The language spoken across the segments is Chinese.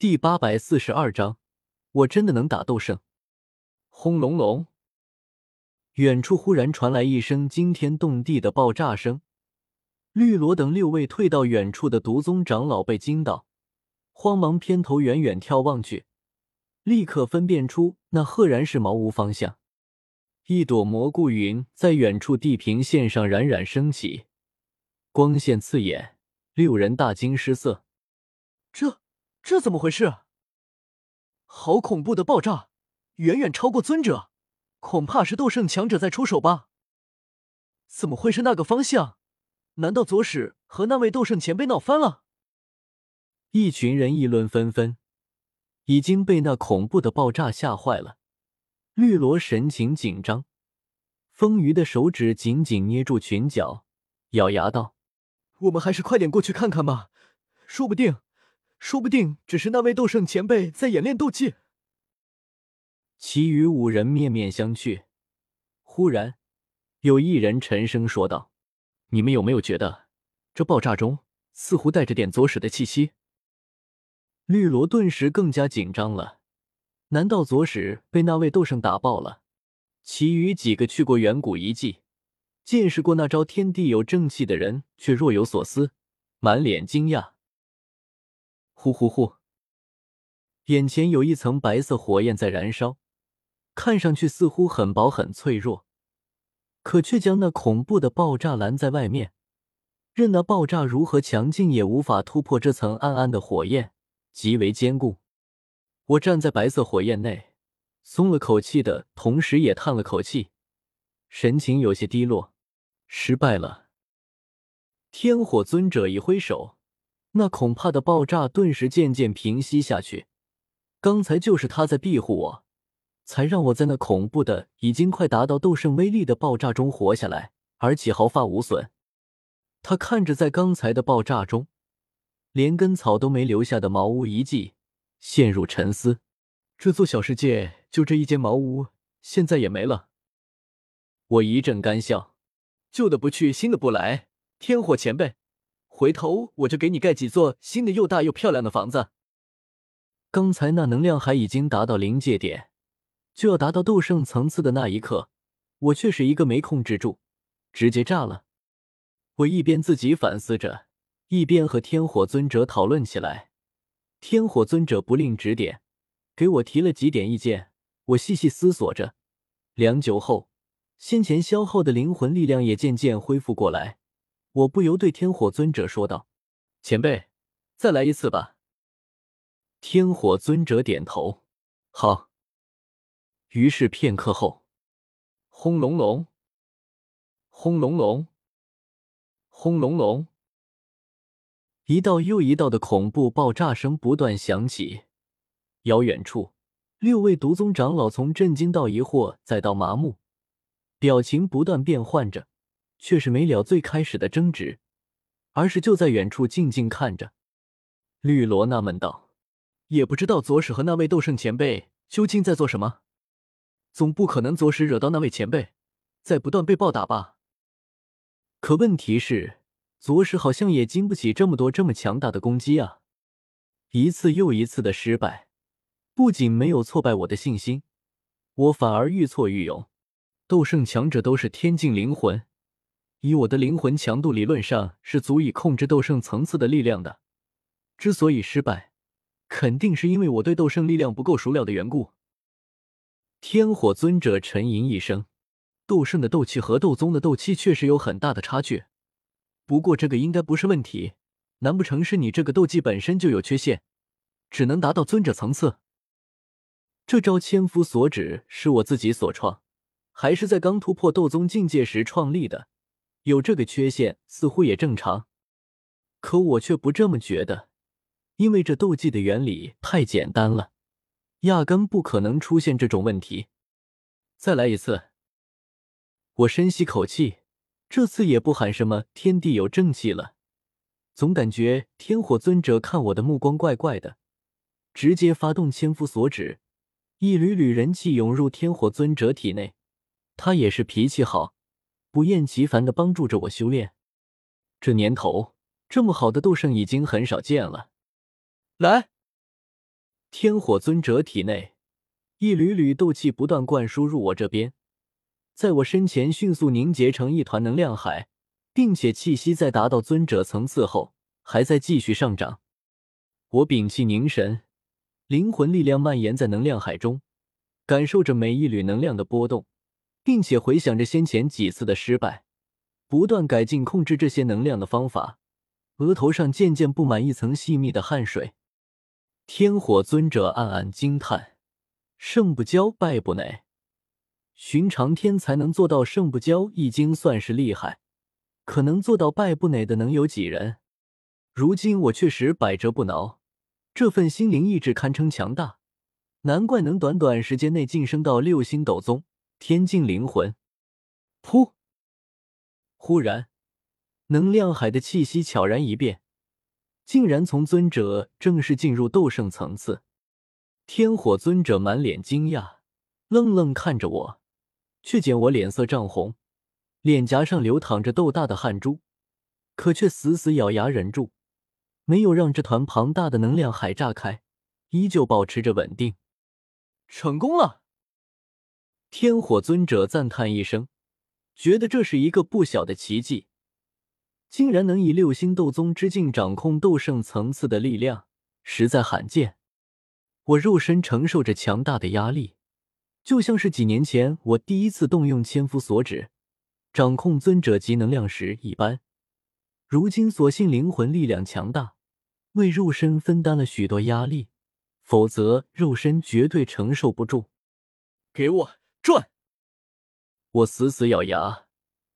第八百四十二章，我真的能打斗圣！轰隆隆，远处忽然传来一声惊天动地的爆炸声。绿萝等六位退到远处的毒宗长老被惊到，慌忙偏头远远眺望去，立刻分辨出那赫然是茅屋方向。一朵蘑菇云在远处地平线上冉冉升起，光线刺眼，六人大惊失色。这这怎么回事？好恐怖的爆炸，远远超过尊者，恐怕是斗圣强者在出手吧？怎么会是那个方向？难道左使和那位斗圣前辈闹翻了？一群人议论纷纷，已经被那恐怖的爆炸吓坏了。绿萝神情紧张，风鱼的手指紧紧捏住裙角，咬牙道：“我们还是快点过去看看吧，说不定，说不定只是那位斗圣前辈在演练斗技。”其余五人面面相觑，忽然有一人沉声说道。你们有没有觉得，这爆炸中似乎带着点左使的气息？绿萝顿时更加紧张了。难道左使被那位斗圣打爆了？其余几个去过远古遗迹、见识过那招天地有正气的人却若有所思，满脸惊讶。呼呼呼！眼前有一层白色火焰在燃烧，看上去似乎很薄很脆弱。可却将那恐怖的爆炸拦在外面，任那爆炸如何强劲，也无法突破这层暗暗的火焰，极为坚固。我站在白色火焰内，松了口气的同时，也叹了口气，神情有些低落。失败了。天火尊者一挥手，那恐怕的爆炸顿时渐渐平息下去。刚才就是他在庇护我。才让我在那恐怖的、已经快达到斗圣威力的爆炸中活下来，而且毫发无损。他看着在刚才的爆炸中连根草都没留下的茅屋遗迹，陷入沉思。这座小世界就这一间茅屋，现在也没了。我一阵干笑，旧的不去，新的不来。天火前辈，回头我就给你盖几座新的又大又漂亮的房子。刚才那能量还已经达到临界点。就要达到斗圣层次的那一刻，我却是一个没控制住，直接炸了。我一边自己反思着，一边和天火尊者讨论起来。天火尊者不吝指点，给我提了几点意见。我细细思索着，良久后，先前消耗的灵魂力量也渐渐恢复过来。我不由对天火尊者说道：“前辈，再来一次吧。”天火尊者点头：“好。”于是片刻后，轰隆隆，轰隆隆，轰隆隆，一道又一道的恐怖爆炸声不断响起。遥远处，六位毒宗长老从震惊到疑惑，再到麻木，表情不断变换着，却是没了最开始的争执，而是就在远处静静看着。绿萝纳闷道：“也不知道左使和那位斗圣前辈究竟在做什么。”总不可能左使惹到那位前辈，在不断被暴打吧？可问题是，左使好像也经不起这么多这么强大的攻击啊！一次又一次的失败，不仅没有挫败我的信心，我反而愈挫愈勇。斗圣强者都是天境灵魂，以我的灵魂强度，理论上是足以控制斗圣层次的力量的。之所以失败，肯定是因为我对斗圣力量不够熟了的缘故。天火尊者沉吟一声：“斗圣的斗气和斗宗的斗气确实有很大的差距，不过这个应该不是问题。难不成是你这个斗技本身就有缺陷，只能达到尊者层次？这招千夫所指是我自己所创，还是在刚突破斗宗境界时创立的？有这个缺陷似乎也正常，可我却不这么觉得，因为这斗技的原理太简单了。”压根不可能出现这种问题。再来一次。我深吸口气，这次也不喊什么“天地有正气”了，总感觉天火尊者看我的目光怪怪的。直接发动千夫所指，一缕缕人气涌入天火尊者体内。他也是脾气好，不厌其烦的帮助着我修炼。这年头，这么好的斗圣已经很少见了。来。天火尊者体内一缕缕斗气不断灌输入我这边，在我身前迅速凝结成一团能量海，并且气息在达到尊者层次后还在继续上涨。我屏气凝神，灵魂力量蔓延在能量海中，感受着每一缕能量的波动，并且回想着先前几次的失败，不断改进控制这些能量的方法。额头上渐渐布满一层细密的汗水。天火尊者暗暗惊叹：“胜不骄，败不馁。寻常天才能做到胜不骄，已经算是厉害，可能做到败不馁的能有几人？如今我确实百折不挠，这份心灵意志堪称强大，难怪能短短时间内晋升到六星斗宗天境灵魂。”噗！忽然。能量海的气息悄然一变，竟然从尊者正式进入斗圣层次。天火尊者满脸惊讶，愣愣看着我，却见我脸色涨红，脸颊上流淌着豆大的汗珠，可却死死咬牙忍住，没有让这团庞大的能量海炸开，依旧保持着稳定。成功了！天火尊者赞叹一声，觉得这是一个不小的奇迹。竟然能以六星斗宗之境掌控斗圣层次的力量，实在罕见。我肉身承受着强大的压力，就像是几年前我第一次动用千夫所指掌控尊者级能量时一般。如今所幸灵魂力量强大，为肉身分担了许多压力，否则肉身绝对承受不住。给我转！我死死咬牙，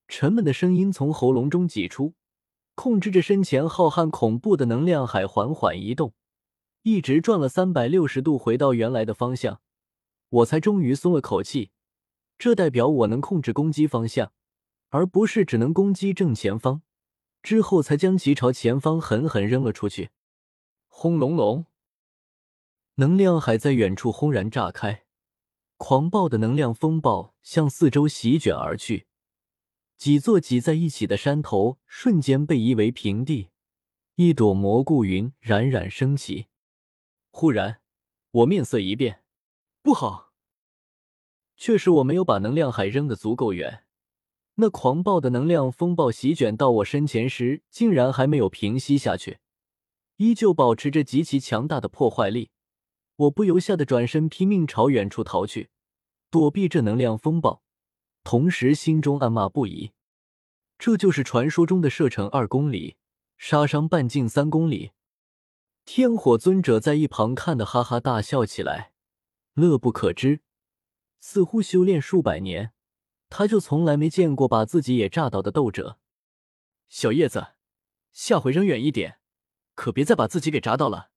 沉闷的声音从喉咙中挤出。控制着身前浩瀚恐怖的能量海缓缓移动，一直转了三百六十度回到原来的方向，我才终于松了口气。这代表我能控制攻击方向，而不是只能攻击正前方。之后才将其朝前方狠狠扔了出去。轰隆隆，能量海在远处轰然炸开，狂暴的能量风暴向四周席卷而去。几座挤在一起的山头瞬间被夷为平地，一朵蘑菇云冉冉升起。忽然，我面色一变，不好！确实我没有把能量海扔得足够远，那狂暴的能量风暴席卷到我身前时，竟然还没有平息下去，依旧保持着极其强大的破坏力。我不由吓得转身，拼命朝远处逃去，躲避这能量风暴。同时，心中暗骂不已。这就是传说中的射程二公里，杀伤半径三公里。天火尊者在一旁看得哈哈大笑起来，乐不可支。似乎修炼数百年，他就从来没见过把自己也炸倒的斗者。小叶子，下回扔远一点，可别再把自己给炸到了。